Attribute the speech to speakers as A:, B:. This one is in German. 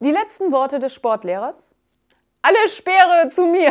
A: Die letzten Worte des Sportlehrers. Alle Speere zu mir!